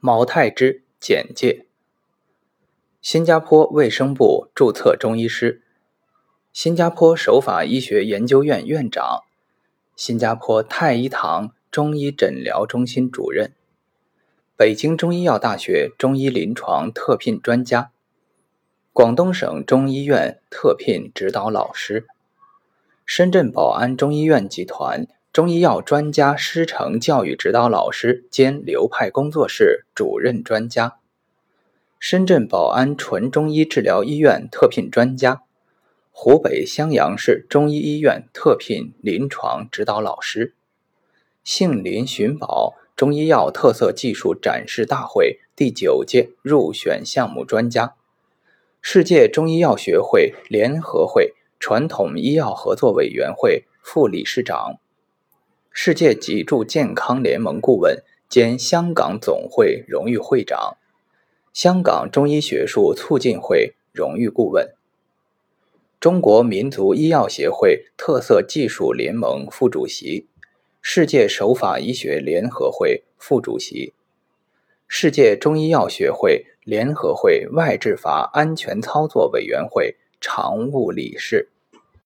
毛太之简介：新加坡卫生部注册中医师，新加坡手法医学研究院院长，新加坡太医堂中医诊疗中心主任，北京中医药大学中医临床特聘专家，广东省中医院特聘指导老师，深圳宝安中医院集团。中医药专家师承教育指导老师兼流派工作室主任专家，深圳宝安纯中医治疗医院特聘专家，湖北襄阳市中医医院特聘临床指导老师，杏林寻宝中医药特色技术展示大会第九届入选项目专家，世界中医药学会联合会传统医药合作委员会副理事长。世界脊柱健康联盟顾问兼香港总会荣誉会长，香港中医学术促进会荣誉顾问，中国民族医药协会特色技术联盟副主席，世界手法医学联合会副主席，世界中医药学会联合会外治法安全操作委员会常务理事。